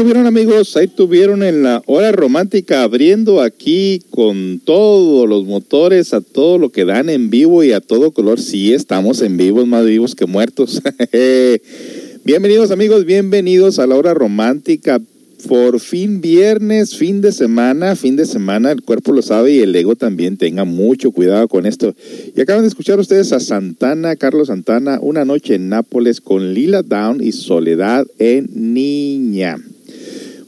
Amigos, ahí tuvieron en la hora romántica abriendo aquí con todos los motores, a todo lo que dan en vivo y a todo color. Sí, estamos en vivo, más vivos que muertos. bienvenidos amigos, bienvenidos a la hora romántica. Por fin viernes, fin de semana, fin de semana, el cuerpo lo sabe y el ego también. Tenga mucho cuidado con esto. Y acaban de escuchar ustedes a Santana, Carlos Santana, una noche en Nápoles con Lila Down y Soledad en Niña.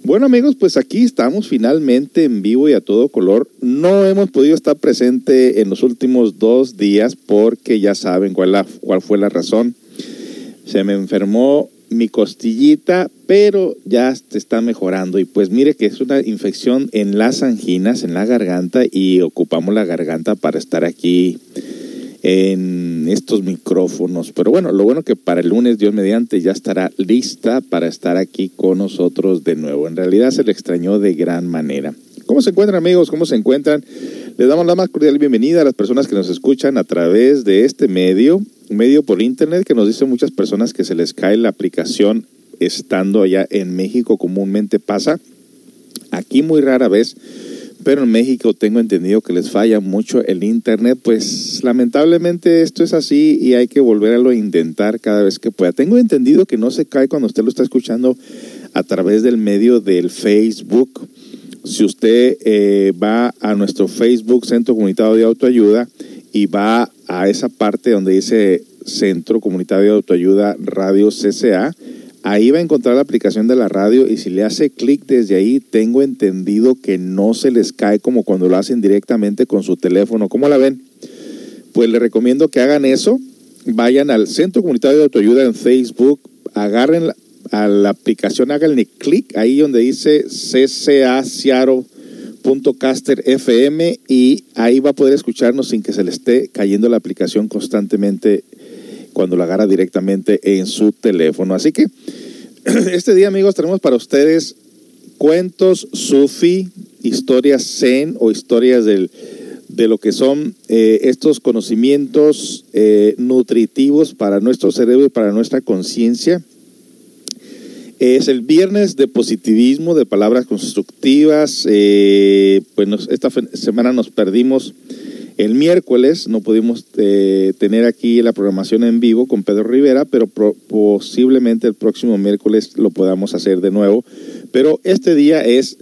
Bueno amigos, pues aquí estamos finalmente en vivo y a todo color. No hemos podido estar presente en los últimos dos días porque ya saben cuál, la, cuál fue la razón. Se me enfermó mi costillita, pero ya está mejorando. Y pues mire que es una infección en las anginas, en la garganta, y ocupamos la garganta para estar aquí en estos micrófonos. Pero bueno, lo bueno que para el lunes, Dios mediante, ya estará lista para estar aquí con nosotros de nuevo. En realidad se le extrañó de gran manera. ¿Cómo se encuentran amigos? ¿Cómo se encuentran? Les damos la más cordial bienvenida a las personas que nos escuchan a través de este medio, medio por internet, que nos dicen muchas personas que se les cae la aplicación estando allá en México, comúnmente pasa. Aquí muy rara vez pero en México tengo entendido que les falla mucho el Internet, pues lamentablemente esto es así y hay que volverlo a intentar cada vez que pueda. Tengo entendido que no se cae cuando usted lo está escuchando a través del medio del Facebook. Si usted eh, va a nuestro Facebook Centro Comunitario de Autoayuda y va a esa parte donde dice Centro Comunitario de Autoayuda Radio CCA, Ahí va a encontrar la aplicación de la radio y si le hace clic desde ahí, tengo entendido que no se les cae como cuando lo hacen directamente con su teléfono. ¿Cómo la ven? Pues le recomiendo que hagan eso. Vayan al Centro Comunitario de Autoayuda en Facebook, agarren a la aplicación, háganle clic ahí donde dice FM y ahí va a poder escucharnos sin que se le esté cayendo la aplicación constantemente cuando la agarra directamente en su teléfono. Así que este día, amigos, tenemos para ustedes cuentos sufi, historias zen o historias del, de lo que son eh, estos conocimientos eh, nutritivos para nuestro cerebro y para nuestra conciencia. Es el viernes de positivismo, de palabras constructivas. Eh, pues esta semana nos perdimos el miércoles no pudimos eh, tener aquí la programación en vivo con Pedro Rivera, pero posiblemente el próximo miércoles lo podamos hacer de nuevo. Pero este día es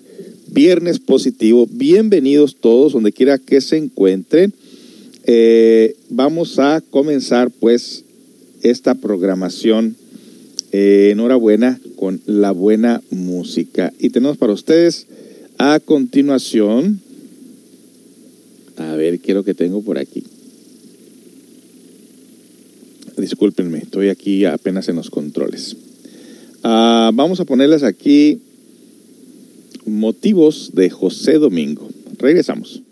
viernes positivo. Bienvenidos todos, donde quiera que se encuentren. Eh, vamos a comenzar pues esta programación. Eh, enhorabuena con la buena música. Y tenemos para ustedes a continuación a ver qué es lo que tengo por aquí. Discúlpenme, estoy aquí apenas en los controles. Ah, vamos a ponerles aquí motivos de José Domingo. Regresamos.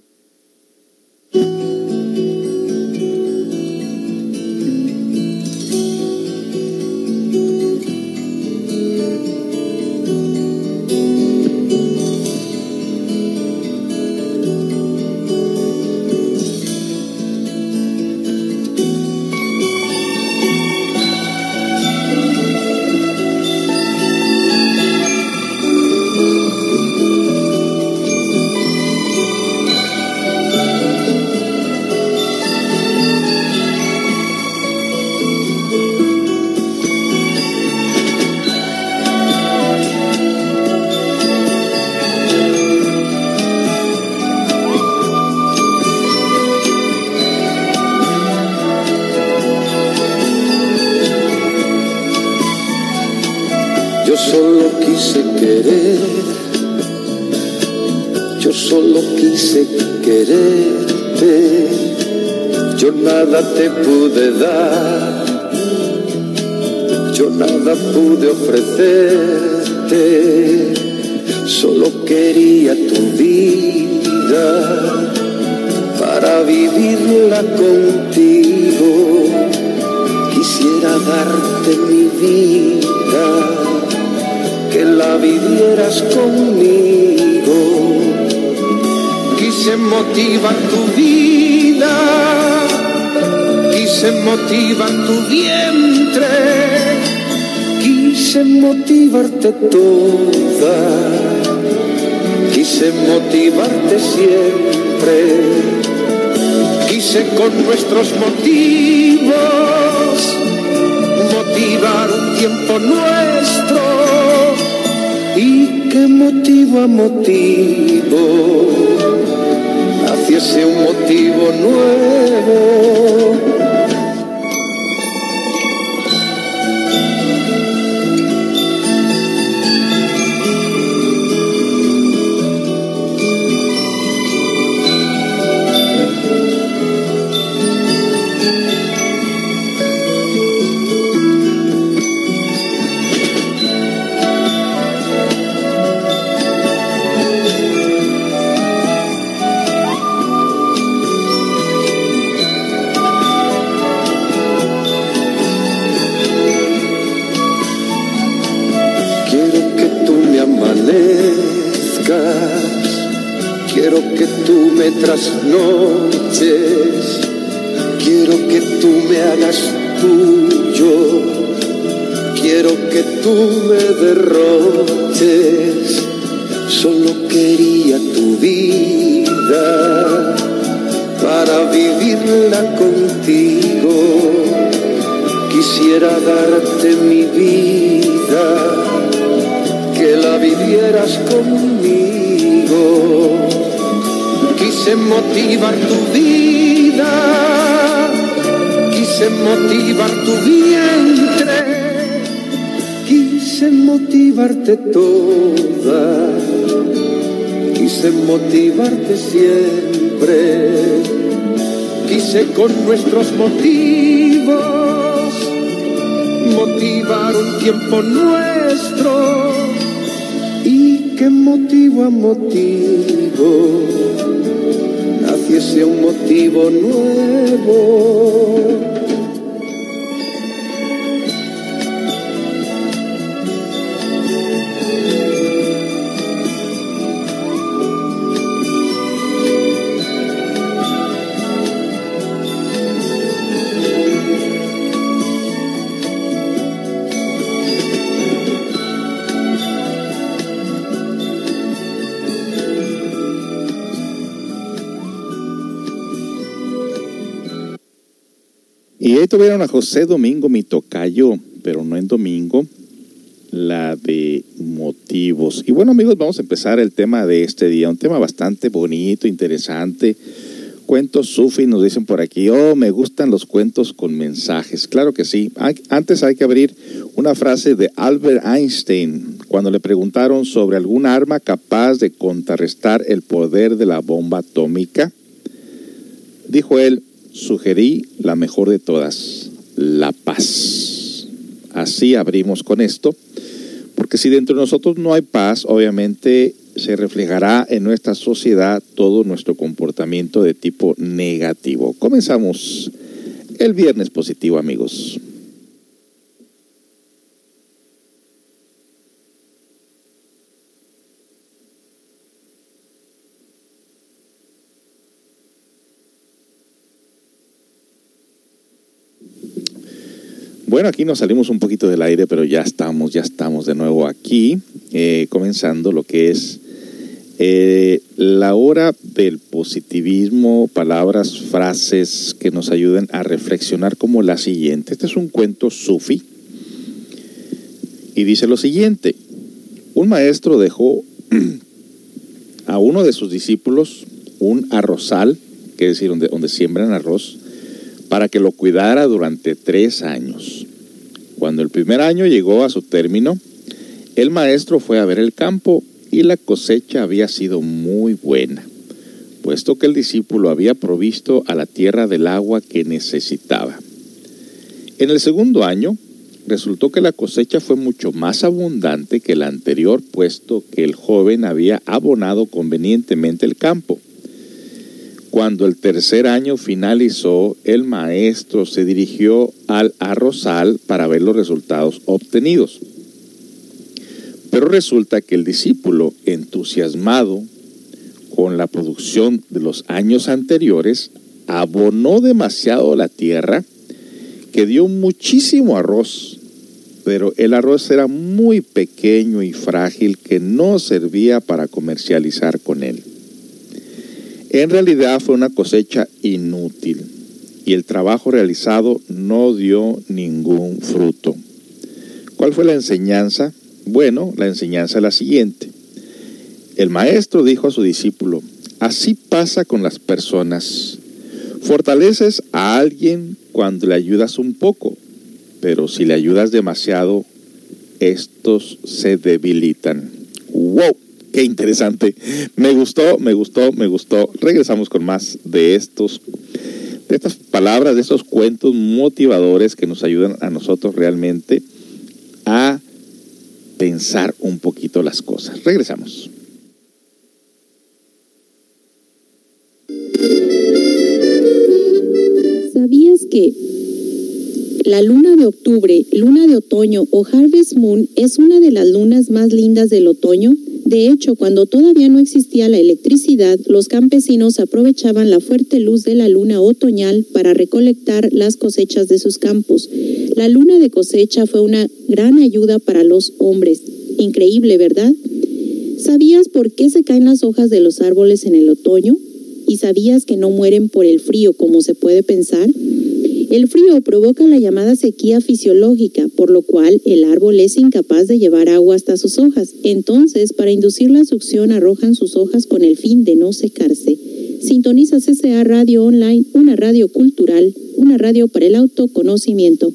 Conmigo. Quise motivar tu vida, quise motivar tu vientre, quise motivarte toda, quise motivarte siempre. Quise con nuestros motivos motivar un tiempo nuestro motivo a motivo haciese un motivo nuevo me hagas tuyo. Quiero que tú me derroches. Solo quería tu vida para vivirla contigo. Quisiera darte mi vida, que la vivieras conmigo quise motivar tu vida, quise motivar tu vientre, quise motivarte toda, quise motivarte siempre, quise con nuestros motivos motivar un tiempo nuestro y que motivo a motivo naciese un motivo nuevo. Tuvieron a José Domingo, mi tocayo, pero no en domingo, la de motivos. Y bueno amigos, vamos a empezar el tema de este día, un tema bastante bonito, interesante. Cuentos sufi, nos dicen por aquí, oh, me gustan los cuentos con mensajes. Claro que sí. Antes hay que abrir una frase de Albert Einstein, cuando le preguntaron sobre algún arma capaz de contrarrestar el poder de la bomba atómica. Dijo él, sugerí la mejor de todas, la paz. Así abrimos con esto, porque si dentro de nosotros no hay paz, obviamente se reflejará en nuestra sociedad todo nuestro comportamiento de tipo negativo. Comenzamos el viernes positivo, amigos. Bueno, aquí nos salimos un poquito del aire, pero ya estamos, ya estamos de nuevo aquí, eh, comenzando lo que es eh, la hora del positivismo, palabras, frases que nos ayuden a reflexionar como la siguiente. Este es un cuento sufi y dice lo siguiente. Un maestro dejó a uno de sus discípulos un arrozal, que es decir, donde, donde siembran arroz, para que lo cuidara durante tres años. Cuando el primer año llegó a su término, El maestro fue a ver el campo y la cosecha había sido muy buena, puesto que el discípulo había provisto a la tierra del agua que necesitaba. En el segundo año, resultó que la cosecha fue mucho más abundante que la anterior, puesto que el joven había abonado convenientemente el campo. Cuando el tercer año finalizó, el maestro se dirigió al arrozal para ver los resultados obtenidos. Pero resulta que el discípulo, entusiasmado con la producción de los años anteriores, abonó demasiado la tierra, que dio muchísimo arroz, pero el arroz era muy pequeño y frágil que no servía para comercializar con él. En realidad fue una cosecha inútil y el trabajo realizado no dio ningún fruto. ¿Cuál fue la enseñanza? Bueno, la enseñanza es la siguiente. El maestro dijo a su discípulo, así pasa con las personas. Fortaleces a alguien cuando le ayudas un poco, pero si le ayudas demasiado, estos se debilitan. ¡Wow! Qué interesante. Me gustó, me gustó, me gustó. Regresamos con más de estos, de estas palabras, de estos cuentos motivadores que nos ayudan a nosotros realmente a pensar un poquito las cosas. Regresamos. ¿Sabías que la luna de octubre, luna de otoño o Harvest Moon es una de las lunas más lindas del otoño? De hecho, cuando todavía no existía la electricidad, los campesinos aprovechaban la fuerte luz de la luna otoñal para recolectar las cosechas de sus campos. La luna de cosecha fue una gran ayuda para los hombres. Increíble, ¿verdad? ¿Sabías por qué se caen las hojas de los árboles en el otoño? ¿Y sabías que no mueren por el frío como se puede pensar? El frío provoca la llamada sequía fisiológica, por lo cual el árbol es incapaz de llevar agua hasta sus hojas. Entonces, para inducir la succión, arrojan sus hojas con el fin de no secarse. Sintoniza CCA Radio Online, una radio cultural, una radio para el autoconocimiento.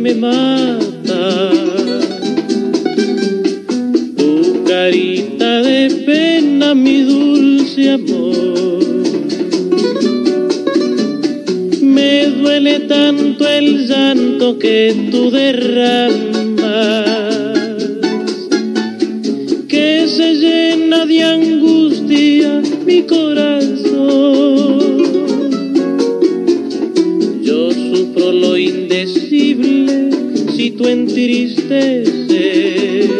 Me mata. Tu carita de pena, mi dulce amor. Me duele tanto el llanto que tú derramas, que se llena de angustia mi corazón. Si tú entristeces.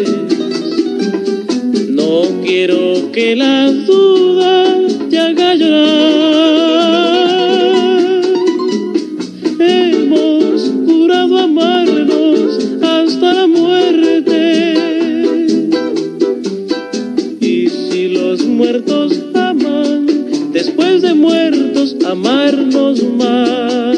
No quiero que la duda te haga. Hemos jurado amarnos hasta la muerte. Y si los muertos aman, después de muertos amarnos más.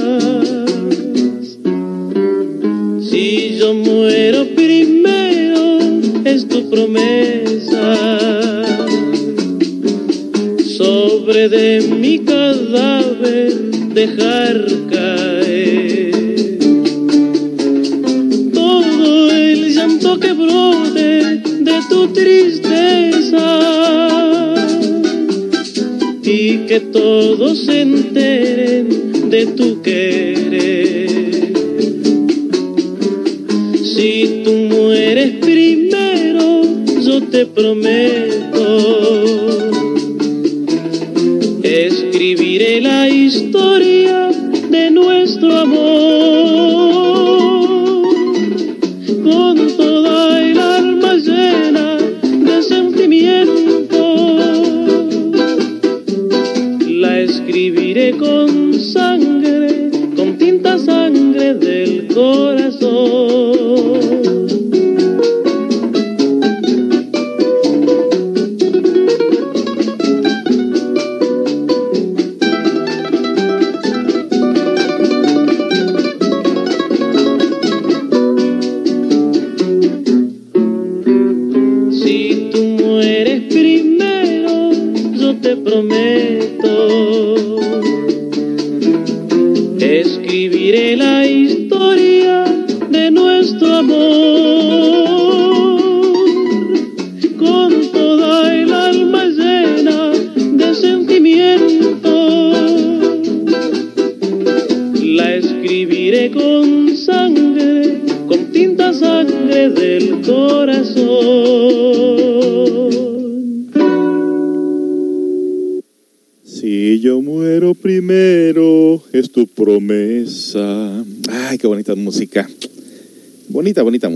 De mi cadáver dejar caer todo el llanto que brote de tu tristeza y que todos se enteren de tu querer. Si tú mueres primero, yo te prometo.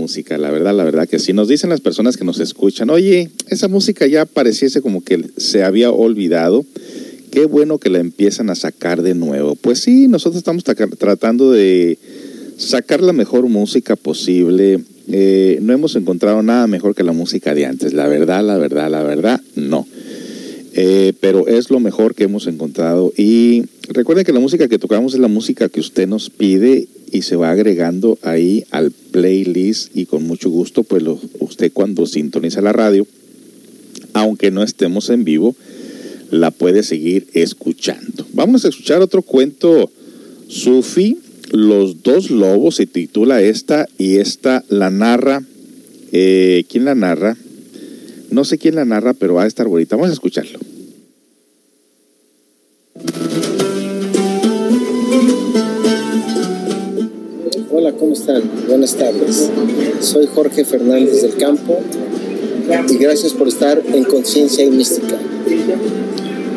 Música, la verdad, la verdad que si nos dicen las personas que nos escuchan, oye, esa música ya pareciese como que se había olvidado, qué bueno que la empiezan a sacar de nuevo. Pues sí, nosotros estamos tratando de sacar la mejor música posible. Eh, no hemos encontrado nada mejor que la música de antes, la verdad, la verdad, la verdad, no. Eh, pero es lo mejor que hemos encontrado. Y recuerden que la música que tocamos es la música que usted nos pide y se va agregando ahí al playlist y con mucho gusto, pues usted cuando sintoniza la radio, aunque no estemos en vivo, la puede seguir escuchando. Vamos a escuchar otro cuento sufi, Los dos lobos, se titula esta y esta la narra, eh, ¿quién la narra? No sé quién la narra, pero va a estar bonita. Vamos a escucharlo. Hola, ¿cómo están? Buenas tardes. Soy Jorge Fernández del Campo y gracias por estar en Conciencia y Mística.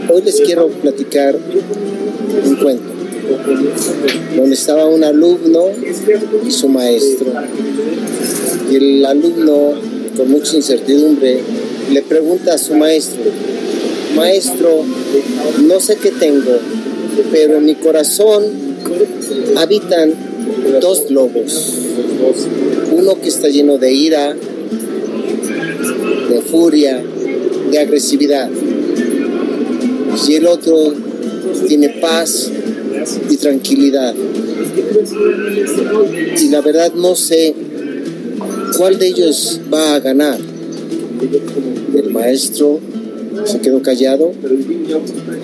Hoy les quiero platicar un cuento donde estaba un alumno y su maestro. Y el alumno, con mucha incertidumbre, le pregunta a su maestro, maestro, no sé qué tengo, pero en mi corazón habitan dos lobos. Uno que está lleno de ira, de furia, de agresividad. Y el otro tiene paz y tranquilidad. Y la verdad no sé cuál de ellos va a ganar. El maestro se quedó callado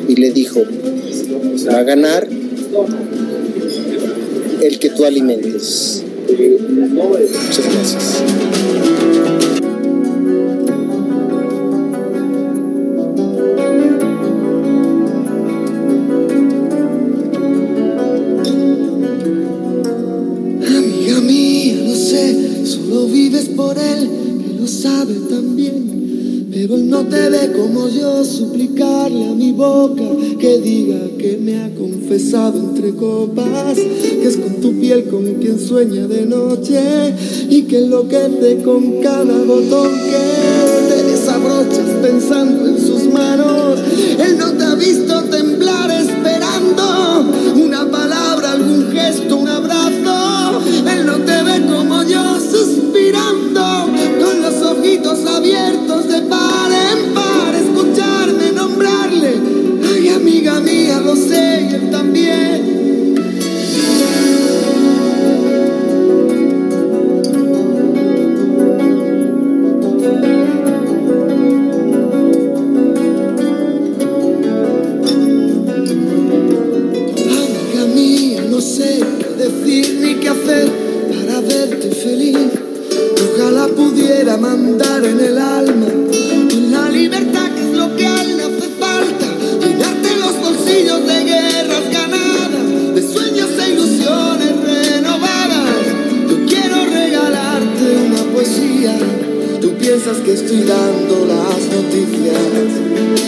y le dijo, va a ganar el que tú alimentes. Muchas gracias. Sabe también. Pero él no te ve como yo, suplicarle a mi boca que diga que me ha confesado entre copas, que es con tu piel con quien sueña de noche y que enloquece con cada botón que te desabrochas pensando en sus manos. Él no te ha visto temblar esperando una palabra, algún gesto, un abrazo. Él no te ve como yo abiertos de par en pudiera mandar en el alma la libertad que es lo que a él hace falta. Llenarte los bolsillos de guerras ganadas, de sueños e ilusiones renovadas. Yo quiero regalarte una poesía. Tú piensas que estoy dando las noticias.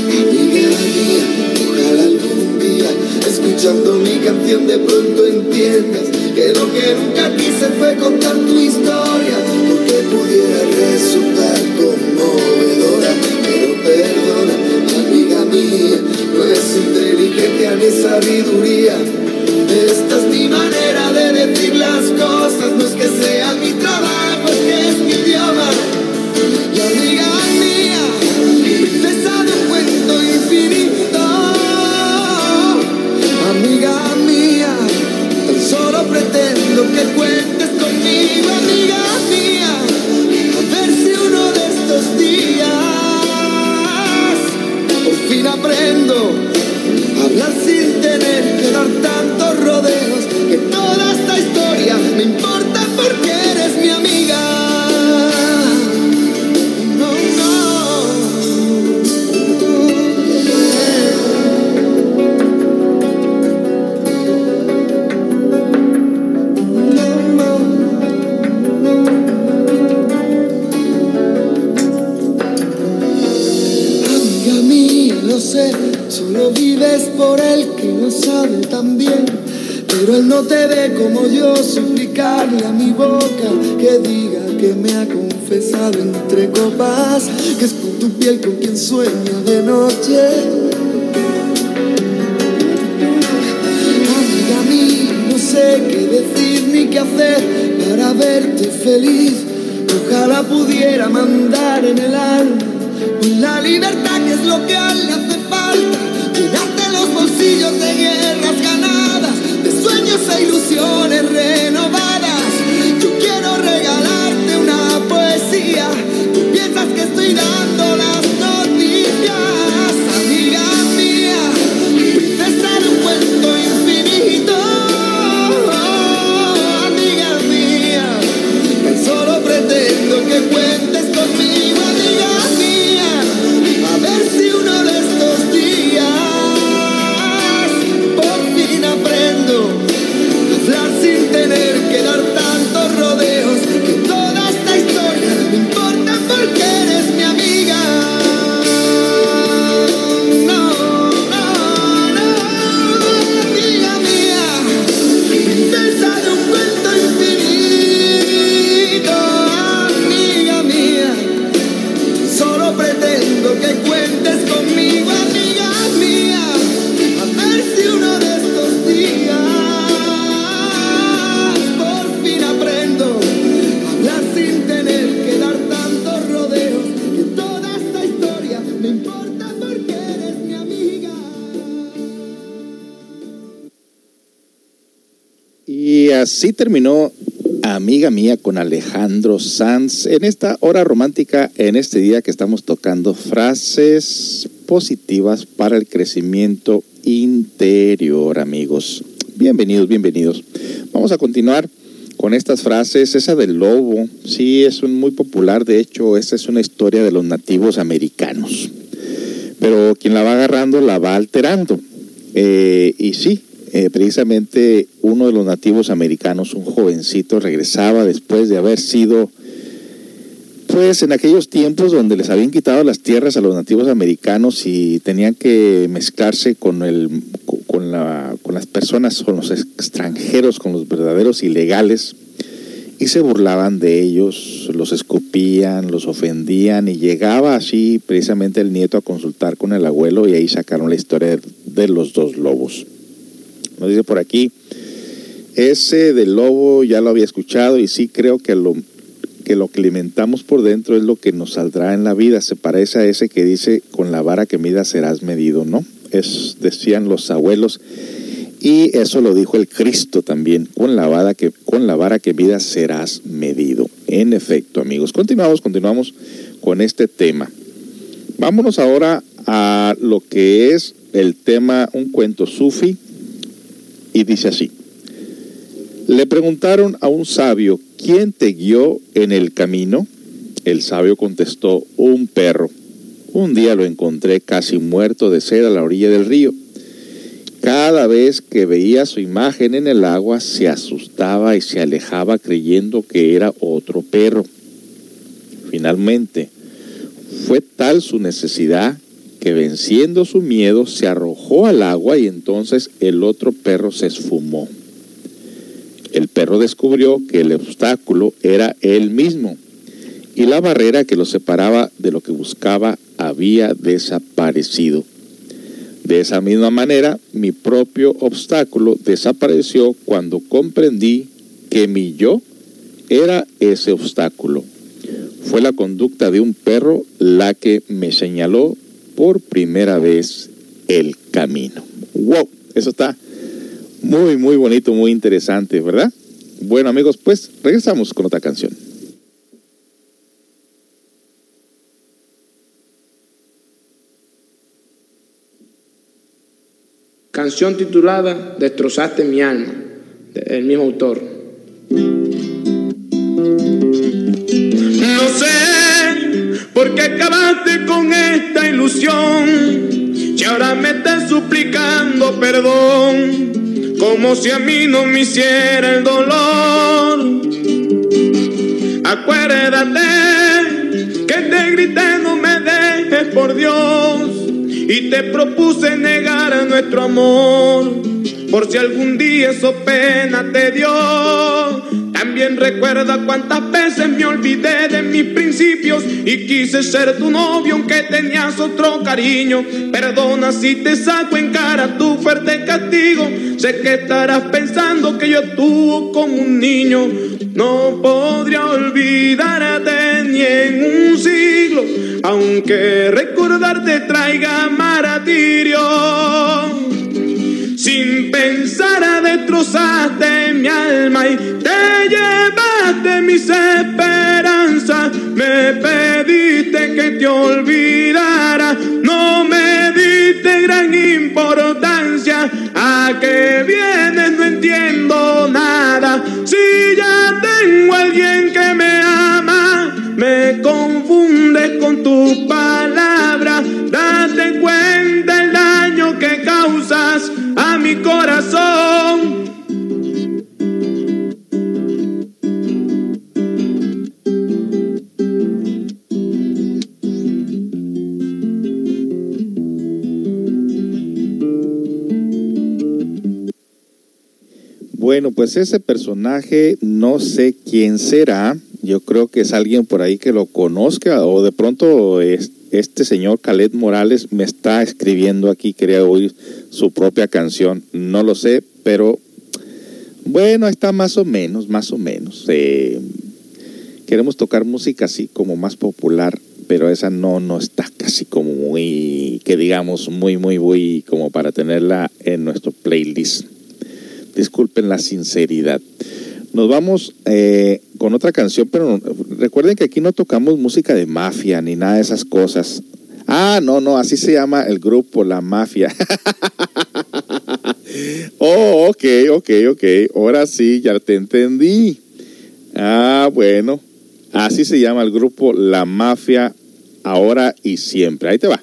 Amiga mía, ojalá algún día, escuchando mi canción, de pronto entiendas que lo que nunca quise fue contar tu historia, resultar conmovedora. Pero perdona, amiga mía, no es inteligencia ni sabiduría. Esta es mi solo vives por él que no sabe tan bien. Pero él no te ve como yo, suplicarle a mi boca que diga que me ha confesado entre copas, que es con tu piel con quien sueña de noche. Amiga mí, no sé qué decir ni qué hacer para verte feliz. Ojalá pudiera mandar en el alma la libertad que es lo que a la Llenarte los bolsillos de guerras ganadas, de sueños e ilusiones renovadas. Yo quiero regalarte una poesía. Tú piensas que estoy dando las noticias, amiga mía, princesa un cuento infinito. Amiga mía, tan solo pretendo que cuentes así terminó Amiga Mía con Alejandro Sanz en esta hora romántica, en este día que estamos tocando frases positivas para el crecimiento interior, amigos. Bienvenidos, bienvenidos. Vamos a continuar con estas frases. Esa del lobo, sí, es muy popular. De hecho, esa es una historia de los nativos americanos. Pero quien la va agarrando la va alterando. Eh, y sí, eh, precisamente uno de los nativos americanos, un jovencito, regresaba después de haber sido, pues en aquellos tiempos donde les habían quitado las tierras a los nativos americanos y tenían que mezclarse con, el, con, la, con las personas, con los extranjeros, con los verdaderos ilegales, y se burlaban de ellos, los escupían, los ofendían, y llegaba así precisamente el nieto a consultar con el abuelo y ahí sacaron la historia de, de los dos lobos. Nos dice por aquí, ese del lobo ya lo había escuchado y sí creo que lo, que lo que alimentamos por dentro es lo que nos saldrá en la vida. Se parece a ese que dice, con la vara que midas serás medido, ¿no? Es, decían los abuelos. Y eso lo dijo el Cristo también, con la vara que, con la vara que serás medido. En efecto, amigos. Continuamos, continuamos con este tema. Vámonos ahora a lo que es el tema, un cuento sufi, y dice así. Le preguntaron a un sabio, ¿quién te guió en el camino? El sabio contestó, un perro. Un día lo encontré casi muerto de sed a la orilla del río. Cada vez que veía su imagen en el agua se asustaba y se alejaba creyendo que era otro perro. Finalmente, fue tal su necesidad que venciendo su miedo se arrojó al agua y entonces el otro perro se esfumó. El perro descubrió que el obstáculo era él mismo y la barrera que lo separaba de lo que buscaba había desaparecido. De esa misma manera, mi propio obstáculo desapareció cuando comprendí que mi yo era ese obstáculo. Fue la conducta de un perro la que me señaló por primera vez el camino. ¡Wow! Eso está muy, muy bonito, muy interesante, ¿verdad? Bueno, amigos, pues regresamos con otra canción. Canción titulada Destrozaste mi alma, del mismo autor. Con esta ilusión y ahora me estás suplicando perdón, como si a mí no me hiciera el dolor. Acuérdate que te grité no me dejes por Dios y te propuse negar a nuestro amor. por si algún día eso pena te dio. También recuerda cuántas veces me olvidé de mis principios y quise ser tu novio aunque tenías otro cariño. Perdona si te saco en cara tu fuerte castigo. Sé que estarás pensando que yo tuvo como un niño. No podría olvidarte ni en un siglo, aunque recordarte traiga martirio. Sin pensar destrozaste mi alma y te llevaste mis esperanzas. Me pediste que te olvidara, no me diste gran importancia. A qué vienes no entiendo nada. Si ya tengo alguien que me ama, me confundes con tus palabras. Date cuenta el daño que causas mi corazón. Bueno, pues ese personaje no sé quién será. Yo creo que es alguien por ahí que lo conozca o de pronto es- este señor Khaled Morales me está escribiendo aquí, quería oír su propia canción. No lo sé, pero bueno, está más o menos, más o menos. Eh, queremos tocar música así como más popular, pero esa no, no está casi como muy, que digamos, muy, muy, muy como para tenerla en nuestro playlist. Disculpen la sinceridad. Nos vamos eh, con otra canción, pero recuerden que aquí no tocamos música de mafia ni nada de esas cosas. Ah, no, no, así se llama el grupo, la mafia. oh, ok, ok, ok. Ahora sí, ya te entendí. Ah, bueno. Así se llama el grupo La Mafia, ahora y siempre. Ahí te va.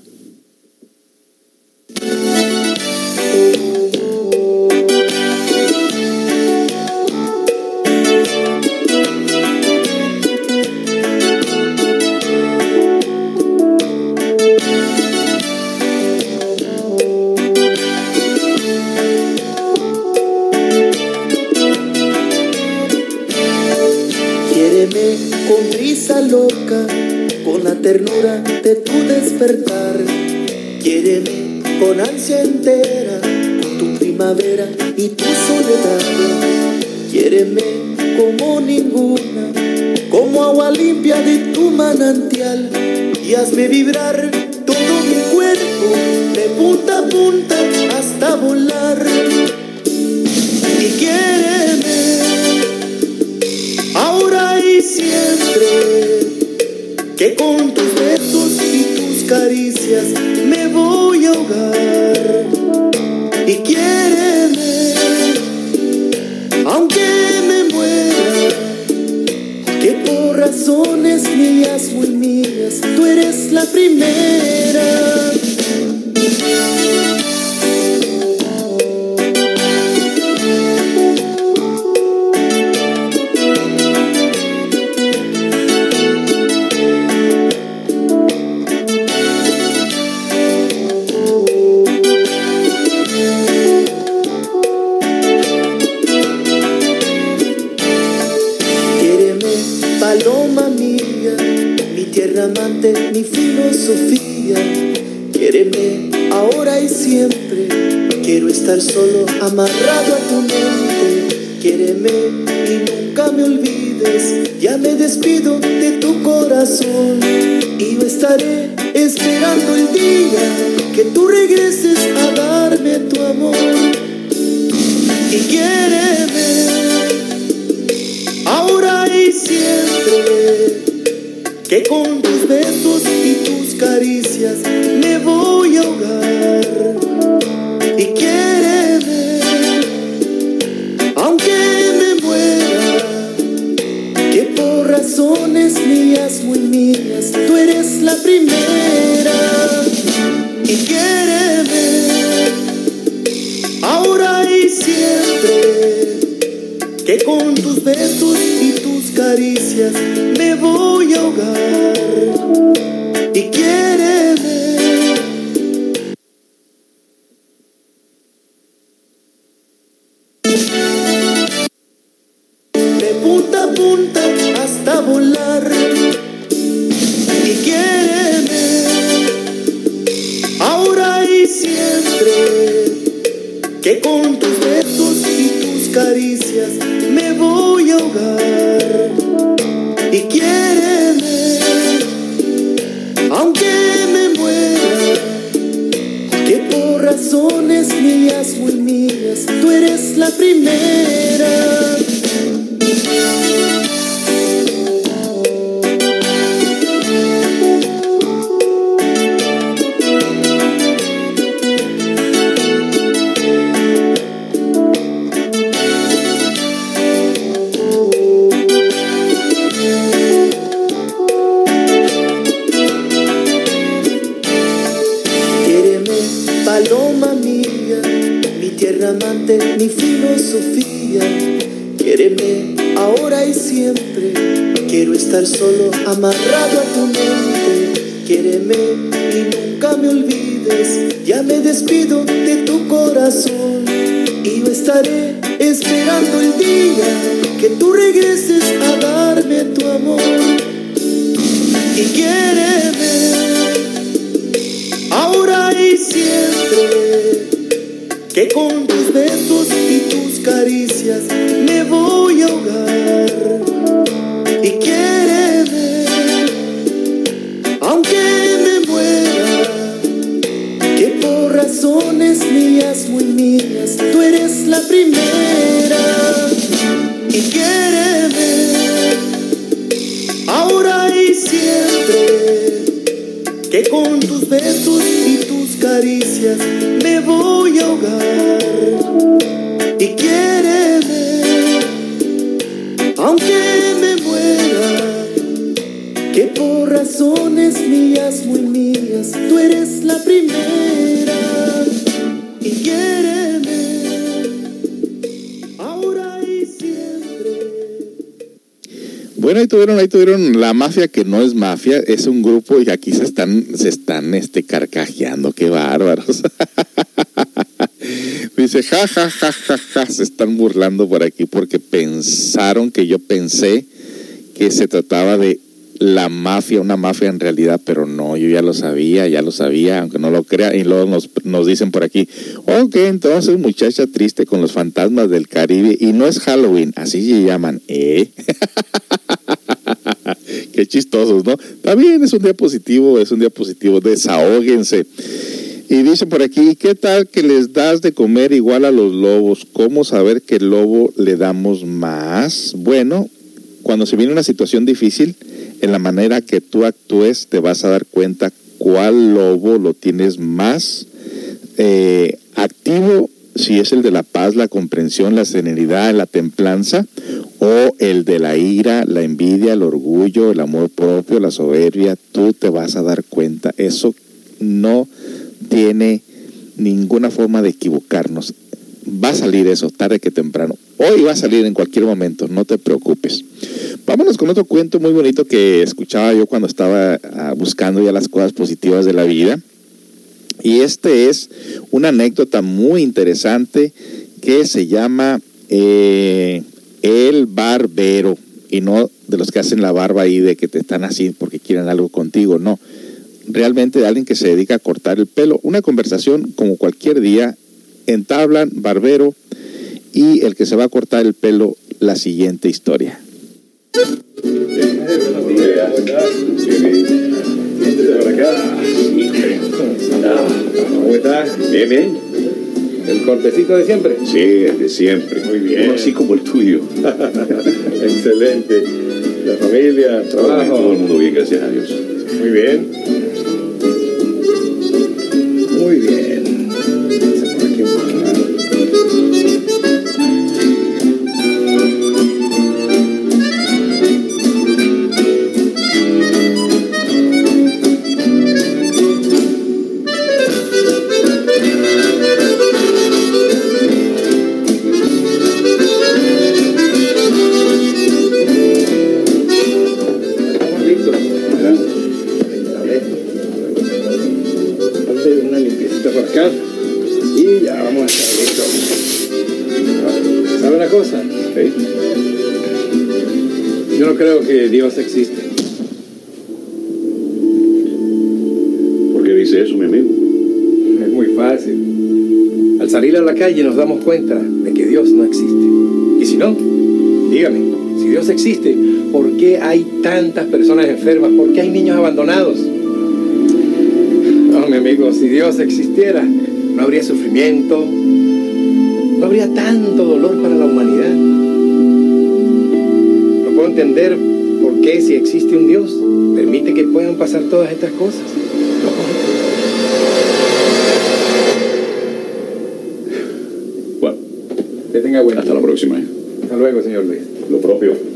Con la ternura de tu despertar. Quiéreme con ansia entera, con tu primavera y tu soledad. Quiéreme como ninguna, como agua limpia de tu manantial. Y hazme vibrar todo mi cuerpo, de punta a punta hasta volar. Y quiéreme ahora y siempre, que con tus besos y tus caricias me voy a ahogar. Y quiéreme, aunque me muera, que por razones mías, muy mías, tú eres la primera. Estar solo, amarrado a tu mente. Quiéreme y nunca me olvides. Ya me despido de tu corazón. Y yo estaré esperando el día que tú regreses a darme tu amor. Y quiéreme ahora y siempre, que con tus besos y tus caricias me voy a ahogar. Y quiéreme, aunque me muera, que por razones mías, muy mías, tú eres la primera. Y quiéreme, ahora y siempre que con tus besos y tus caricias me voy ahí tuvieron la mafia que no es mafia, es un grupo y aquí se están, se están este carcajeando, qué bárbaros. Dice, ja, ja, ja, ja, ja, se están burlando por aquí porque pensaron que yo pensé que se trataba de la mafia, una mafia en realidad, pero no, yo ya lo sabía, ya lo sabía, aunque no lo crea, y luego nos, nos dicen por aquí, ok, entonces muchacha triste con los fantasmas del Caribe, y no es Halloween, así se llaman, ¿eh? Qué chistosos, ¿no? Está bien, es un día positivo, es un día positivo, desahóguense. Y dice por aquí, ¿qué tal que les das de comer igual a los lobos? ¿Cómo saber que el lobo le damos más? Bueno, cuando se viene una situación difícil, en la manera que tú actúes, te vas a dar cuenta cuál lobo lo tienes más eh, activo, si es el de la paz, la comprensión, la serenidad, la templanza, o el de la ira, la envidia, el orgullo, el amor propio, la soberbia, tú te vas a dar cuenta. Eso no tiene ninguna forma de equivocarnos. Va a salir eso tarde que temprano. Hoy va a salir en cualquier momento, no te preocupes. Vámonos con otro cuento muy bonito que escuchaba yo cuando estaba ah, buscando ya las cosas positivas de la vida. Y este es una anécdota muy interesante que se llama eh, El Barbero. Y no de los que hacen la barba ahí de que te están así porque quieren algo contigo, no. Realmente de alguien que se dedica a cortar el pelo. Una conversación como cualquier día. Entablan barbero y el que se va a cortar el pelo, la siguiente historia. ¿Cómo estás? Bien, bien. ¿El cortecito de siempre? Sí, de siempre. Muy bien. Uno así como el tuyo. Excelente. La familia, el Todo bien, todo el trabajo. mundo bien, gracias a Dios. Muy bien. Muy bien. Creo que Dios existe. ¿Por qué dice eso, mi amigo? Es muy fácil. Al salir a la calle nos damos cuenta de que Dios no existe. Y si no, dígame, si Dios existe, ¿por qué hay tantas personas enfermas? ¿Por qué hay niños abandonados? No, mi amigo, si Dios existiera, no habría sufrimiento, no habría tanto dolor puedo entender por qué si existe un Dios, permite que puedan pasar todas estas cosas. Bueno, Que tenga buen hasta la próxima. Hasta luego, señor Luis. Lo propio.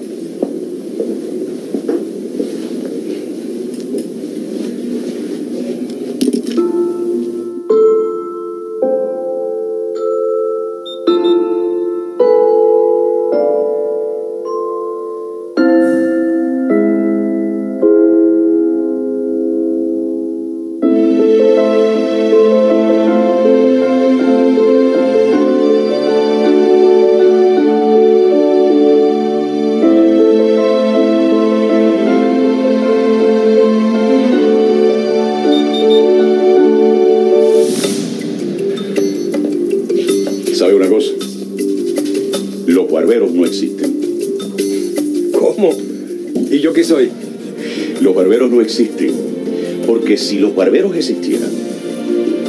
Si los barberos existieran,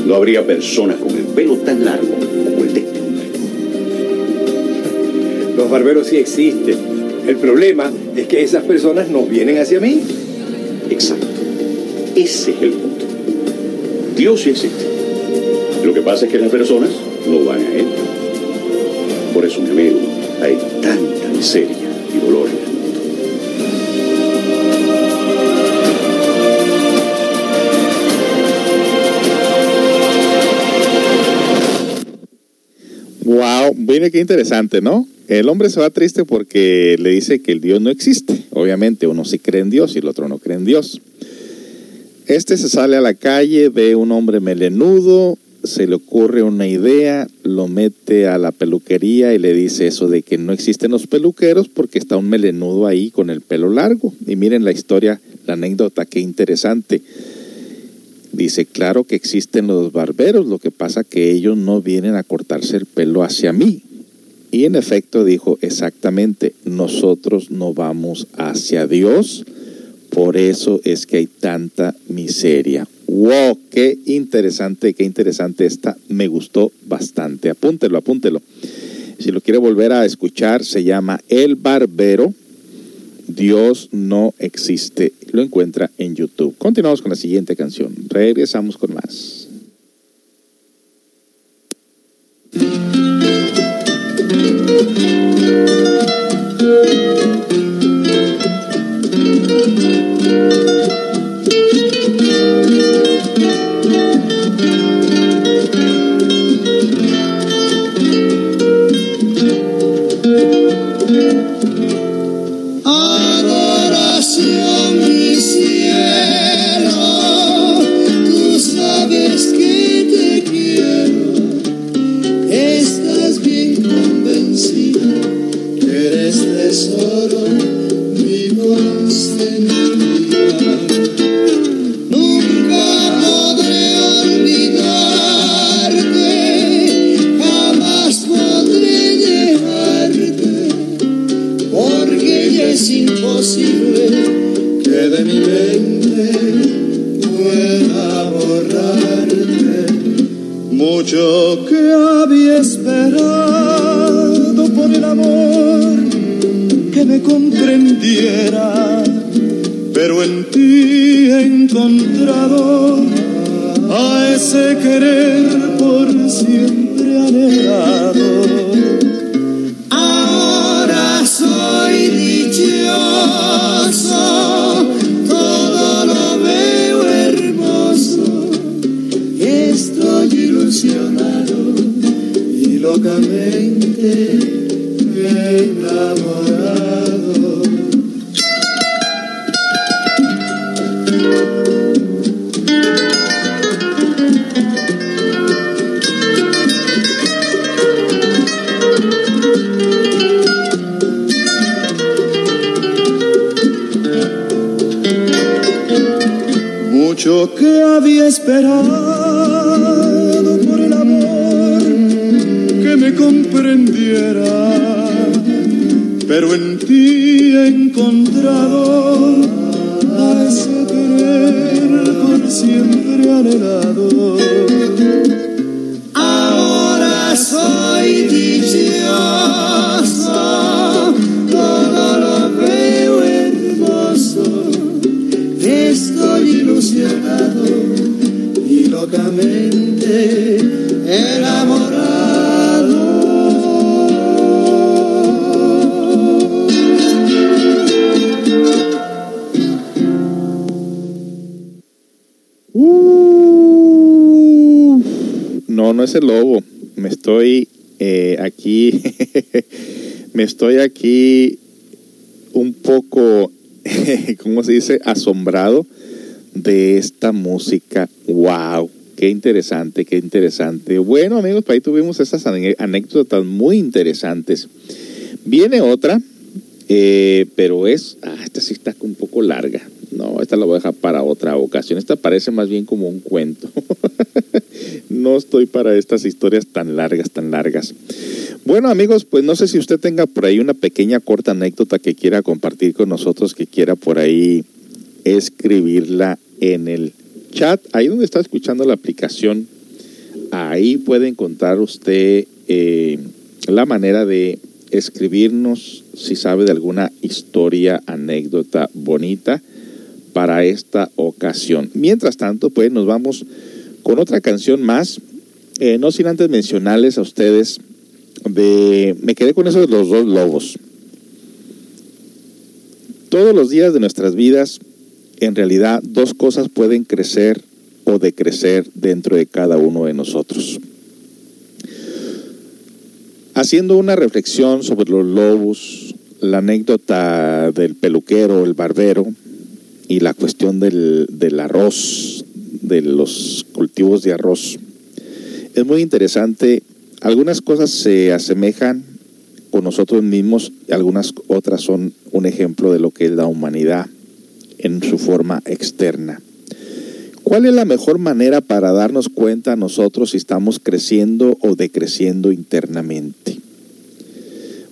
no habría personas con el pelo tan largo como el de este hombre. Los barberos sí existen. El problema es que esas personas no vienen hacia mí. Exacto. Ese es el punto. Dios sí existe. Lo que pasa es que las personas no van a Él. Por eso, mi amigo, hay tanta miseria mire qué interesante, ¿no? El hombre se va triste porque le dice que el Dios no existe. Obviamente, uno sí cree en Dios y el otro no cree en Dios. Este se sale a la calle, ve un hombre melenudo, se le ocurre una idea, lo mete a la peluquería y le dice eso de que no existen los peluqueros porque está un melenudo ahí con el pelo largo. Y miren la historia, la anécdota, qué interesante. Dice, claro que existen los barberos, lo que pasa que ellos no vienen a cortarse el pelo hacia mí. Y en efecto dijo, exactamente, nosotros no vamos hacia Dios, por eso es que hay tanta miseria. ¡Wow! ¡Qué interesante, qué interesante esta! Me gustó bastante. Apúntelo, apúntelo. Si lo quiere volver a escuchar, se llama El Barbero. Dios no existe. Lo encuentra en YouTube. Continuamos con la siguiente canción. Regresamos con más. No, no es el lobo. Me estoy eh, aquí, me estoy aquí un poco, ¿cómo se dice? Asombrado de esta música. ¡Wow! Qué interesante, qué interesante. Bueno, amigos, por ahí tuvimos estas ane- anécdotas muy interesantes. Viene otra, eh, pero es, ah, esta sí está un poco larga. No, esta la voy a dejar para otra ocasión. Esta parece más bien como un cuento. no estoy para estas historias tan largas, tan largas. Bueno, amigos, pues no sé si usted tenga por ahí una pequeña corta anécdota que quiera compartir con nosotros, que quiera por ahí escribirla en el chat, ahí donde está escuchando la aplicación, ahí puede encontrar usted eh, la manera de escribirnos si sabe de alguna historia, anécdota bonita para esta ocasión. Mientras tanto, pues nos vamos con otra canción más, eh, no sin antes mencionarles a ustedes de, me quedé con eso de los dos lobos. Todos los días de nuestras vidas, en realidad, dos cosas pueden crecer o decrecer dentro de cada uno de nosotros. Haciendo una reflexión sobre los lobos, la anécdota del peluquero, el barbero y la cuestión del, del arroz, de los cultivos de arroz, es muy interesante. Algunas cosas se asemejan con nosotros mismos algunas otras son un ejemplo de lo que es la humanidad en su forma externa. ¿Cuál es la mejor manera para darnos cuenta nosotros si estamos creciendo o decreciendo internamente?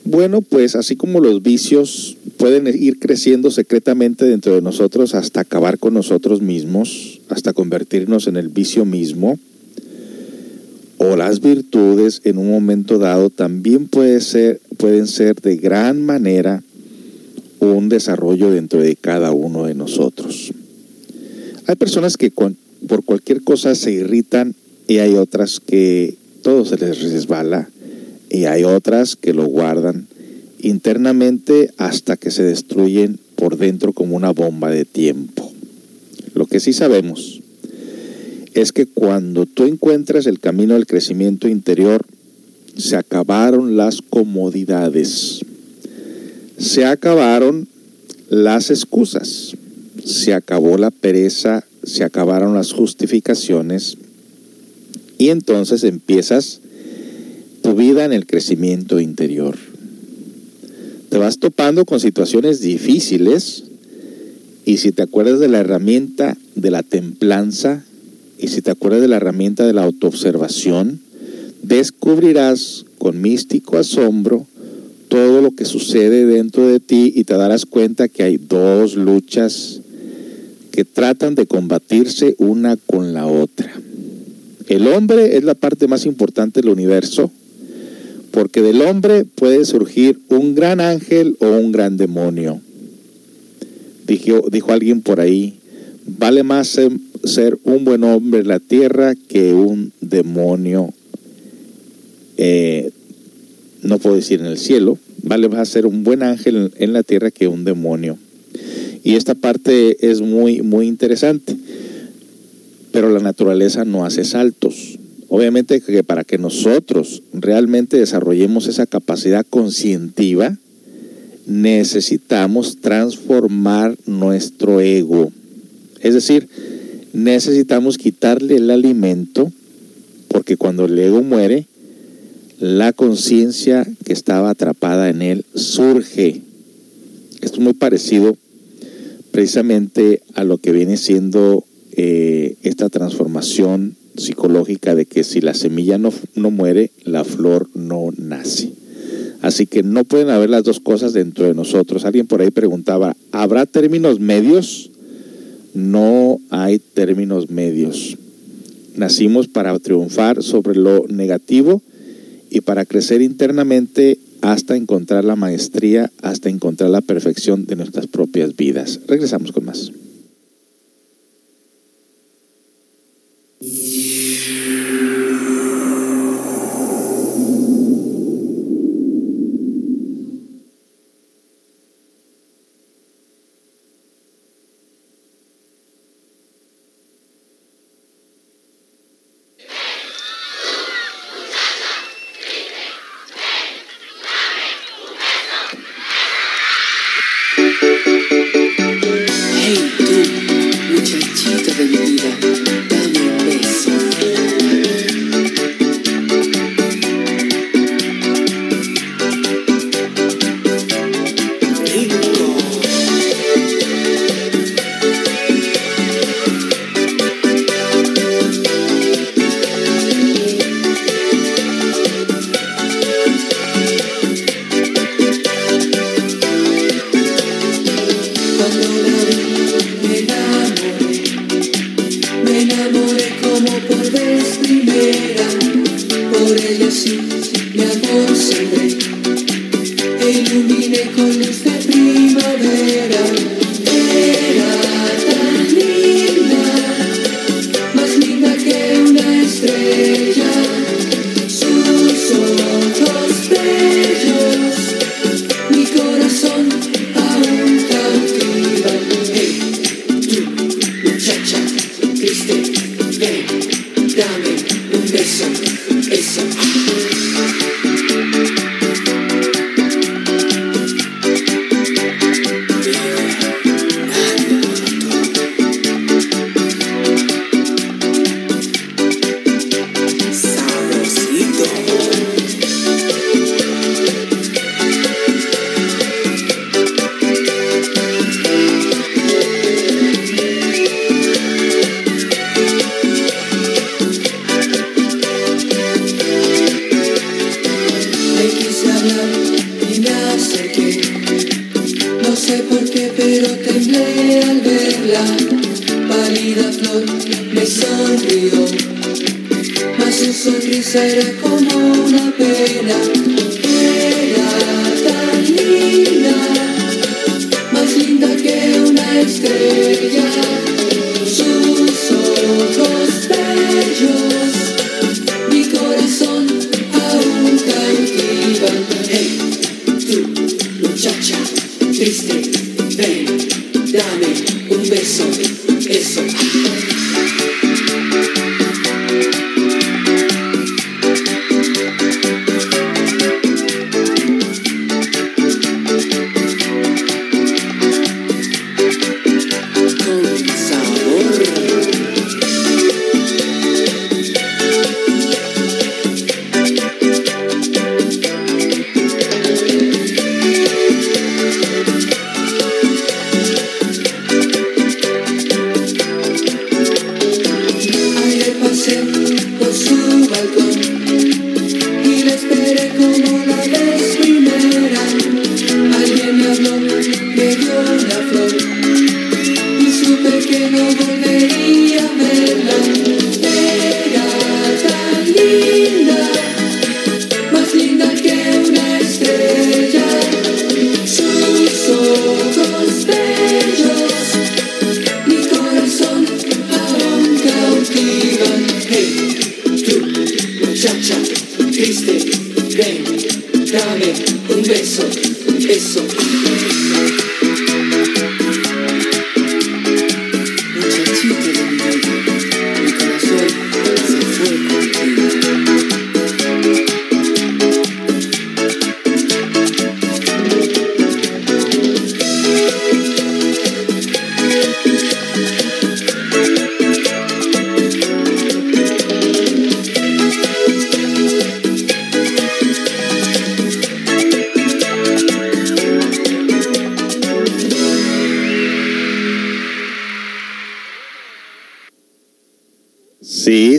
Bueno, pues así como los vicios pueden ir creciendo secretamente dentro de nosotros hasta acabar con nosotros mismos, hasta convertirnos en el vicio mismo, o las virtudes en un momento dado también puede ser, pueden ser de gran manera un desarrollo dentro de cada uno de nosotros. Hay personas que por cualquier cosa se irritan y hay otras que todo se les resbala y hay otras que lo guardan internamente hasta que se destruyen por dentro como una bomba de tiempo. Lo que sí sabemos es que cuando tú encuentras el camino del crecimiento interior, se acabaron las comodidades, se acabaron las excusas, se acabó la pereza, se acabaron las justificaciones y entonces empiezas tu vida en el crecimiento interior. Te vas topando con situaciones difíciles y si te acuerdas de la herramienta de la templanza y si te acuerdas de la herramienta de la autoobservación, descubrirás con místico asombro todo lo que sucede dentro de ti y te darás cuenta que hay dos luchas que tratan de combatirse una con la otra. El hombre es la parte más importante del universo porque del hombre puede surgir un gran ángel o un gran demonio. Dijo, dijo alguien por ahí, vale más ser, un buen hombre en la tierra que un demonio, eh, no puedo decir en el cielo, vale más ser un buen ángel en, en la tierra que un demonio. Y esta parte es muy, muy interesante, pero la naturaleza no hace saltos. Obviamente que para que nosotros realmente desarrollemos esa capacidad conscientiva, necesitamos transformar nuestro ego. Es decir, necesitamos quitarle el alimento, porque cuando el ego muere, la conciencia que estaba atrapada en él surge. Esto es muy parecido precisamente a lo que viene siendo eh, esta transformación psicológica de que si la semilla no, no muere, la flor no nace. Así que no pueden haber las dos cosas dentro de nosotros. Alguien por ahí preguntaba, ¿habrá términos medios? No hay términos medios. Nacimos para triunfar sobre lo negativo y para crecer internamente hasta encontrar la maestría, hasta encontrar la perfección de nuestras propias vidas. Regresamos con más.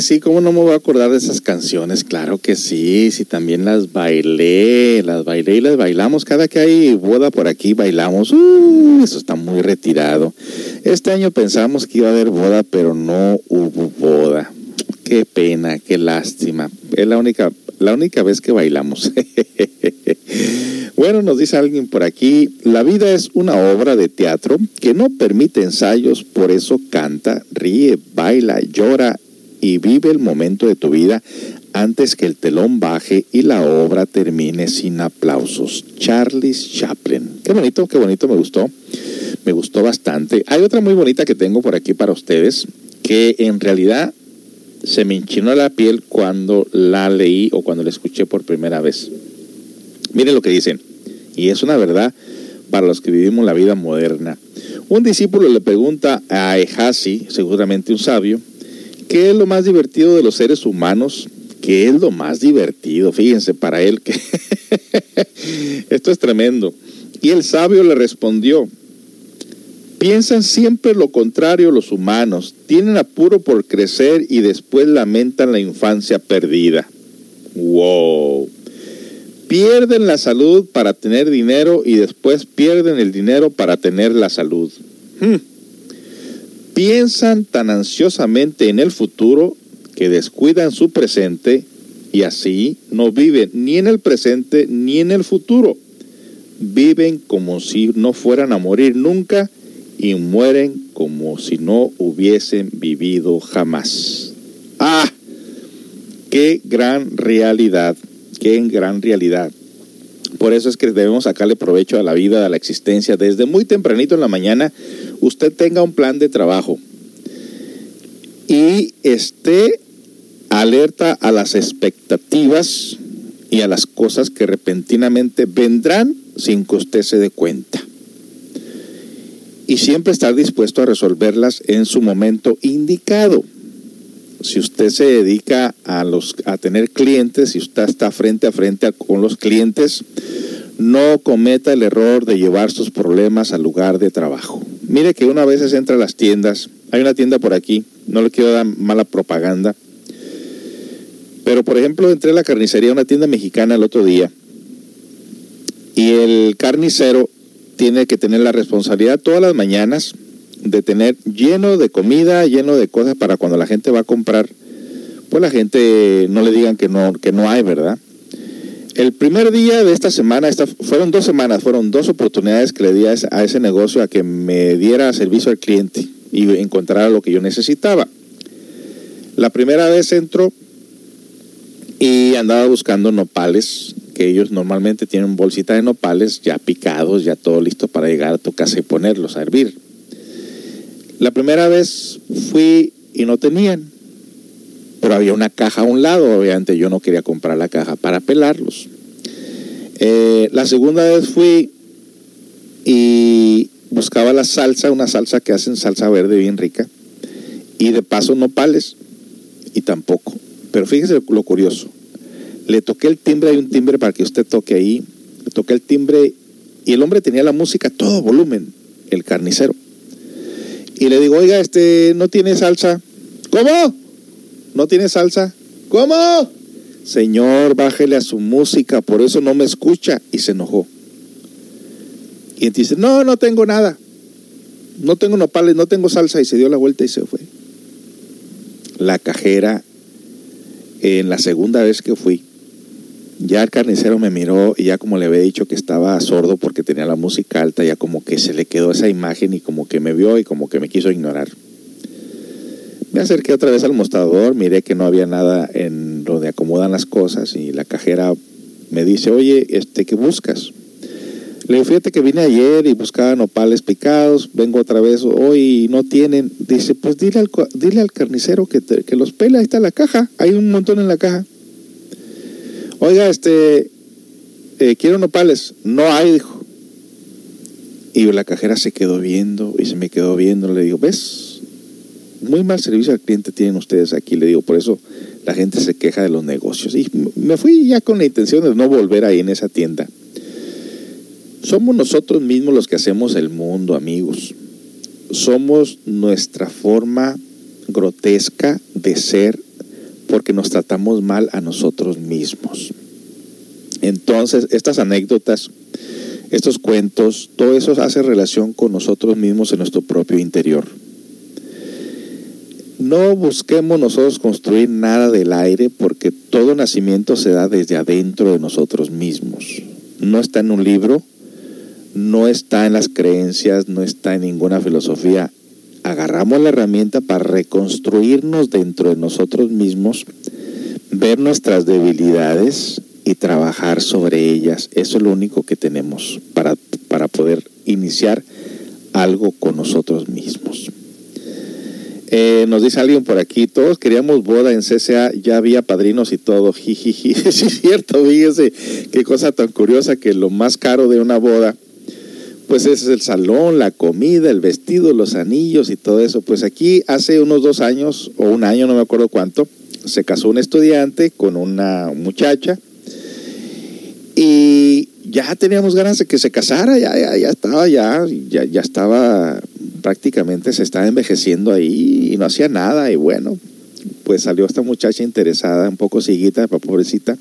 Sí, cómo no me voy a acordar de esas canciones, claro que sí, sí, también las bailé, las bailé y las bailamos, cada que hay boda por aquí bailamos, uh, eso está muy retirado. Este año pensamos que iba a haber boda, pero no hubo boda. Qué pena, qué lástima. Es la única, la única vez que bailamos. bueno, nos dice alguien por aquí, la vida es una obra de teatro que no permite ensayos, por eso canta, ríe, baila, llora y vive el momento de tu vida antes que el telón baje y la obra termine sin aplausos. Charles Chaplin. Qué bonito, qué bonito, me gustó. Me gustó bastante. Hay otra muy bonita que tengo por aquí para ustedes, que en realidad se me enchinó la piel cuando la leí o cuando la escuché por primera vez. Miren lo que dicen, y es una verdad para los que vivimos la vida moderna. Un discípulo le pregunta a Ehasi, seguramente un sabio, ¿Qué es lo más divertido de los seres humanos? ¿Qué es lo más divertido? Fíjense, para él que esto es tremendo. Y el sabio le respondió, piensan siempre lo contrario los humanos, tienen apuro por crecer y después lamentan la infancia perdida. ¡Wow! Pierden la salud para tener dinero y después pierden el dinero para tener la salud. Hmm. Piensan tan ansiosamente en el futuro que descuidan su presente y así no viven ni en el presente ni en el futuro. Viven como si no fueran a morir nunca y mueren como si no hubiesen vivido jamás. ¡Ah! ¡Qué gran realidad! ¡Qué gran realidad! Por eso es que debemos sacarle provecho a la vida, a la existencia. Desde muy tempranito en la mañana, usted tenga un plan de trabajo y esté alerta a las expectativas y a las cosas que repentinamente vendrán sin que usted se dé cuenta. Y siempre estar dispuesto a resolverlas en su momento indicado si usted se dedica a, los, a tener clientes, si usted está frente a frente con los clientes, no cometa el error de llevar sus problemas al lugar de trabajo. Mire que una vez entra a las tiendas, hay una tienda por aquí, no le quiero dar mala propaganda, pero por ejemplo entré a la carnicería, una tienda mexicana el otro día, y el carnicero tiene que tener la responsabilidad todas las mañanas de tener lleno de comida, lleno de cosas para cuando la gente va a comprar, pues la gente no le digan que no, que no hay, ¿verdad? El primer día de esta semana, esta, fueron dos semanas, fueron dos oportunidades que le di a ese, negocio a que me diera servicio al cliente y encontrara lo que yo necesitaba. La primera vez entró y andaba buscando nopales, que ellos normalmente tienen bolsitas de nopales ya picados, ya todo listo para llegar a tu casa y ponerlos a hervir. La primera vez fui y no tenían, pero había una caja a un lado, obviamente yo no quería comprar la caja para pelarlos. Eh, la segunda vez fui y buscaba la salsa, una salsa que hacen salsa verde bien rica, y de paso no pales, y tampoco. Pero fíjese lo curioso, le toqué el timbre, hay un timbre para que usted toque ahí, le toqué el timbre y el hombre tenía la música a todo volumen, el carnicero y le digo, oiga, este, no tiene salsa. ¿Cómo? ¿No tiene salsa? ¿Cómo? Señor, bájele a su música, por eso no me escucha. Y se enojó. Y dice, no, no tengo nada. No tengo nopales, no tengo salsa. Y se dio la vuelta y se fue. La cajera, en la segunda vez que fui, ya el carnicero me miró y ya como le había dicho que estaba sordo porque tenía la música alta, ya como que se le quedó esa imagen y como que me vio y como que me quiso ignorar. Me acerqué otra vez al mostrador, miré que no había nada en donde acomodan las cosas y la cajera me dice, oye, este, ¿qué buscas? Le digo, fíjate que vine ayer y buscaba nopales picados, vengo otra vez hoy y no tienen. Dice, pues dile al, dile al carnicero que, que los pela, ahí está la caja, hay un montón en la caja. Oiga, este, eh, quiero nopales. No hay, dijo. Y la cajera se quedó viendo y se me quedó viendo. Le digo, ¿ves? Muy mal servicio al cliente tienen ustedes aquí. Le digo, por eso la gente se queja de los negocios. Y me fui ya con la intención de no volver ahí en esa tienda. Somos nosotros mismos los que hacemos el mundo, amigos. Somos nuestra forma grotesca de ser porque nos tratamos mal a nosotros mismos. Entonces, estas anécdotas, estos cuentos, todo eso hace relación con nosotros mismos en nuestro propio interior. No busquemos nosotros construir nada del aire porque todo nacimiento se da desde adentro de nosotros mismos. No está en un libro, no está en las creencias, no está en ninguna filosofía. Agarramos la herramienta para reconstruirnos dentro de nosotros mismos, ver nuestras debilidades y trabajar sobre ellas. Eso es lo único que tenemos para, para poder iniciar algo con nosotros mismos. Eh, nos dice alguien por aquí, todos queríamos boda en CCA, ya había padrinos y todo. Jijiji. sí, es cierto, fíjese qué cosa tan curiosa que lo más caro de una boda, pues es el salón, la comida, el vestido, los anillos y todo eso. Pues aquí hace unos dos años o un año, no me acuerdo cuánto, se casó un estudiante con una muchacha y ya teníamos ganas de que se casara, ya, ya, ya estaba, ya, ya, ya estaba prácticamente se estaba envejeciendo ahí y no hacía nada y bueno, pues salió esta muchacha interesada, un poco ciguita, pobrecita,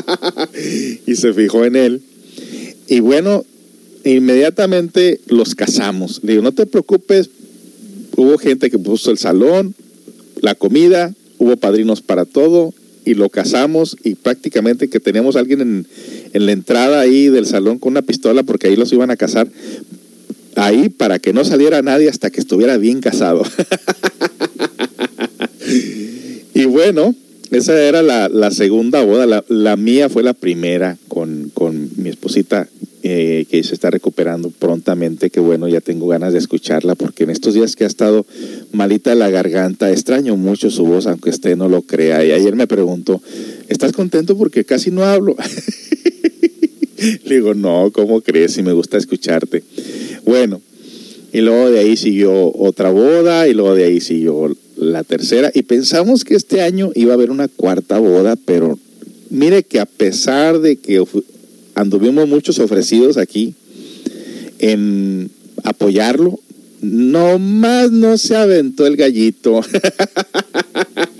y se fijó en él. Y bueno, inmediatamente los casamos. Le digo, no te preocupes, hubo gente que puso el salón, la comida, hubo padrinos para todo y lo casamos y prácticamente que teníamos a alguien en, en la entrada ahí del salón con una pistola porque ahí los iban a casar ahí para que no saliera nadie hasta que estuviera bien casado. y bueno, esa era la, segunda boda. La, mía fue la primera con, con mi esposita eh, que se está recuperando prontamente. Que bueno, ya tengo ganas de escucharla porque en estos días que ha estado malita la garganta, extraño mucho su voz, aunque usted no lo crea. Y ayer me preguntó, ¿estás contento porque casi no hablo? Le digo, no, ¿cómo crees? Si me gusta escucharte. Bueno, y luego de ahí siguió otra boda y luego de ahí siguió la tercera. Y pensamos que este año iba a haber una cuarta boda, pero mire que a pesar de que anduvimos muchos ofrecidos aquí en apoyarlo, nomás no se aventó el gallito.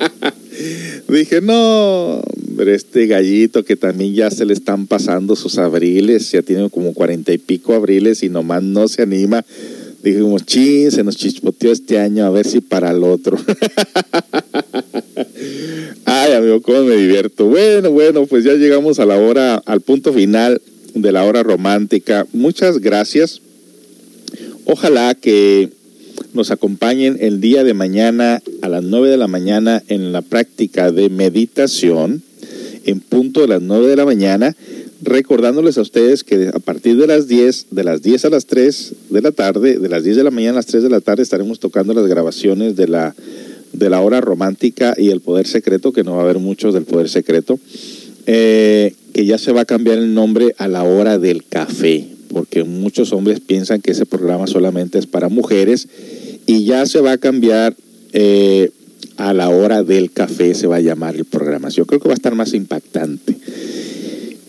Dije, no, este gallito que también ya se le están pasando sus abriles, ya tiene como cuarenta y pico abriles y nomás no se anima. Dijimos, ching, se nos chispoteó este año, a ver si para el otro. Ay, amigo, cómo me divierto. Bueno, bueno, pues ya llegamos a la hora, al punto final de la hora romántica. Muchas gracias. Ojalá que nos acompañen el día de mañana a las 9 de la mañana en la práctica de meditación en punto de las 9 de la mañana, recordándoles a ustedes que a partir de las 10, de las 10 a las 3 de la tarde, de las 10 de la mañana a las 3 de la tarde estaremos tocando las grabaciones de la, de la hora romántica y el poder secreto, que no va a haber muchos del poder secreto, eh, que ya se va a cambiar el nombre a la hora del café, porque muchos hombres piensan que ese programa solamente es para mujeres y ya se va a cambiar eh, a la hora del café se va a llamar el programa. Yo creo que va a estar más impactante.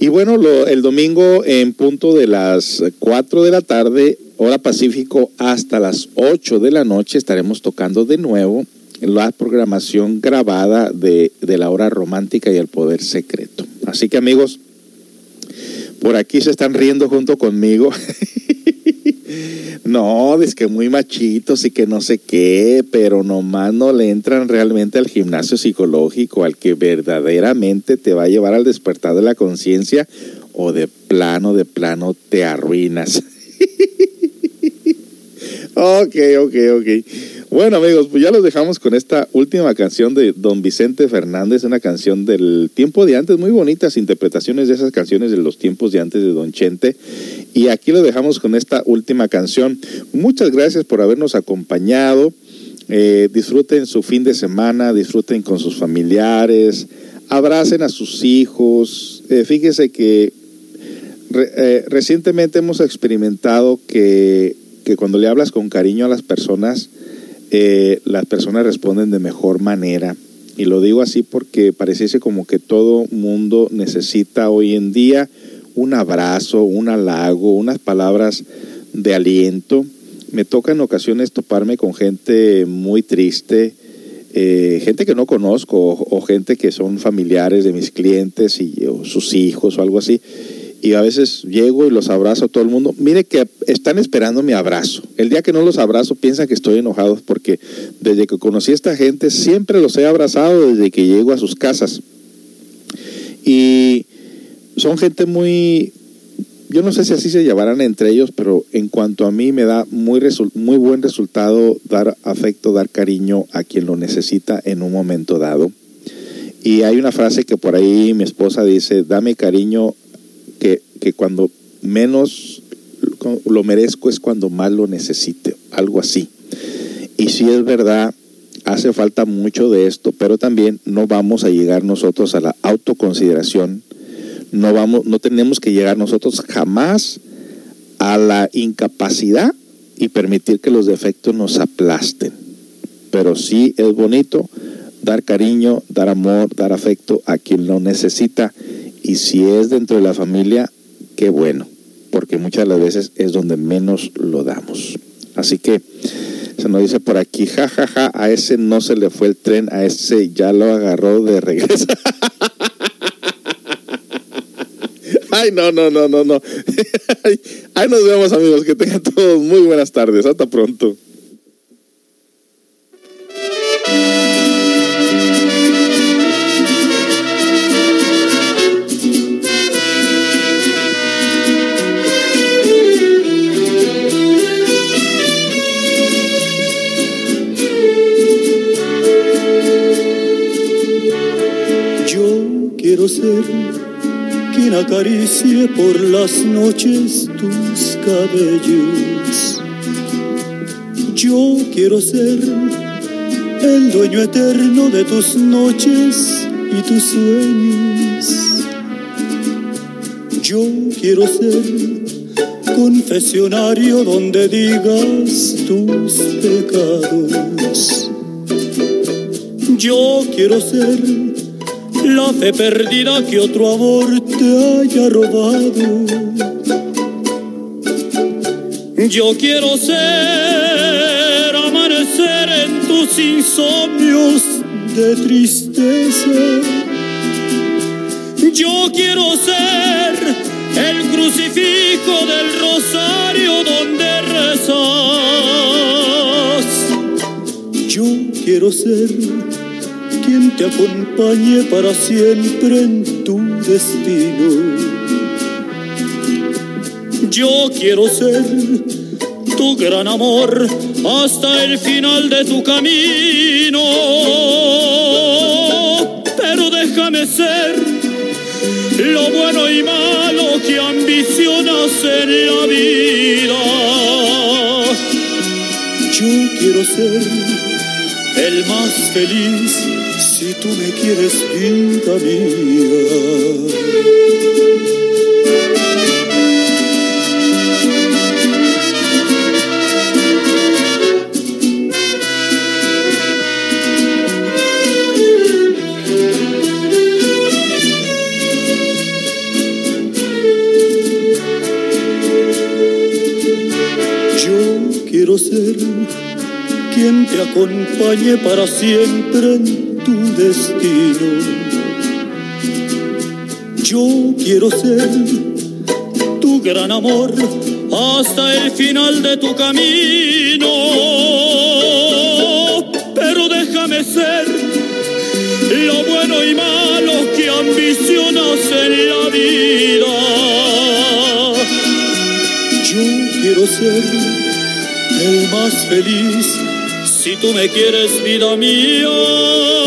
Y bueno, el domingo en punto de las 4 de la tarde, hora Pacífico, hasta las 8 de la noche estaremos tocando de nuevo la programación grabada de, de la hora romántica y el poder secreto. Así que amigos, por aquí se están riendo junto conmigo. No, es que muy machitos y que no sé qué, pero nomás no le entran realmente al gimnasio psicológico, al que verdaderamente te va a llevar al despertar de la conciencia o de plano, de plano te arruinas. ok, ok, ok. Bueno amigos, pues ya los dejamos con esta última canción de Don Vicente Fernández, una canción del tiempo de antes, muy bonitas interpretaciones de esas canciones de los tiempos de antes de Don Chente. Y aquí lo dejamos con esta última canción. Muchas gracias por habernos acompañado. Eh, disfruten su fin de semana, disfruten con sus familiares, abracen a sus hijos. Eh, fíjese que eh, recientemente hemos experimentado que, que cuando le hablas con cariño a las personas, eh, las personas responden de mejor manera. Y lo digo así porque pareciese como que todo mundo necesita hoy en día un abrazo, un halago, unas palabras de aliento. Me toca en ocasiones toparme con gente muy triste, eh, gente que no conozco o, gente que son familiares de mis clientes y o sus hijos o algo así. Y a veces llego y los abrazo a todo el mundo. Mire que están esperando mi abrazo. El día que no los abrazo piensan que estoy enojado porque desde que conocí a esta gente siempre los he abrazado desde que llego a sus casas. Y son gente muy, yo no sé si así se llevarán entre ellos, pero en cuanto a mí me da muy, muy buen resultado dar afecto, dar cariño a quien lo necesita en un momento dado. Y hay una frase que por ahí mi esposa dice, dame cariño que, que cuando menos lo merezco es cuando más lo necesite, algo así. Y si es verdad, hace falta mucho de esto, pero también no vamos a llegar nosotros a la autoconsideración, no, vamos, no tenemos que llegar nosotros jamás a la incapacidad y permitir que los defectos nos aplasten. Pero sí es bonito dar cariño, dar amor, dar afecto a quien lo necesita. Y si es dentro de la familia, qué bueno, porque muchas de las veces es donde menos lo damos. Así que se nos dice por aquí, jajaja, ja, ja, a ese no se le fue el tren, a ese ya lo agarró de regreso. Ay, no, no, no, no, no. Ahí nos vemos amigos, que tengan todos muy buenas tardes. Hasta pronto. Quiero ser quien acaricie por las noches tus cabellos. Yo quiero ser el dueño eterno de tus noches y tus sueños. Yo quiero ser confesionario donde digas tus pecados. Yo quiero ser la fe perdida que otro amor te haya robado. Yo quiero ser amanecer en tus insomnios de tristeza. Yo quiero ser el crucifijo del rosario donde rezas. Yo quiero ser te acompañe para siempre en tu destino. Yo quiero ser tu gran amor hasta el final de tu camino. Pero déjame ser lo bueno y malo que ambicionas en la vida. Yo quiero ser el más feliz si tú me quieres, vida mía. Quiero ser quien te acompañe para siempre destino. Yo quiero ser tu gran amor hasta el final de tu camino. Pero déjame ser lo bueno y malo que ambicionas en la vida. Yo quiero ser el más feliz si tú me quieres, vida mía.